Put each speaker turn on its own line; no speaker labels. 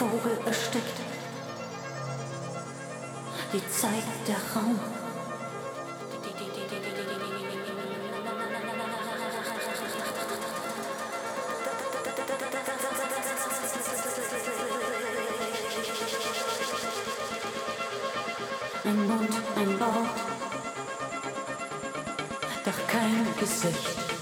Vogel erstickt. Die Zeit, der Raum. Ein Mund, ein Bauch, doch kein Gesicht.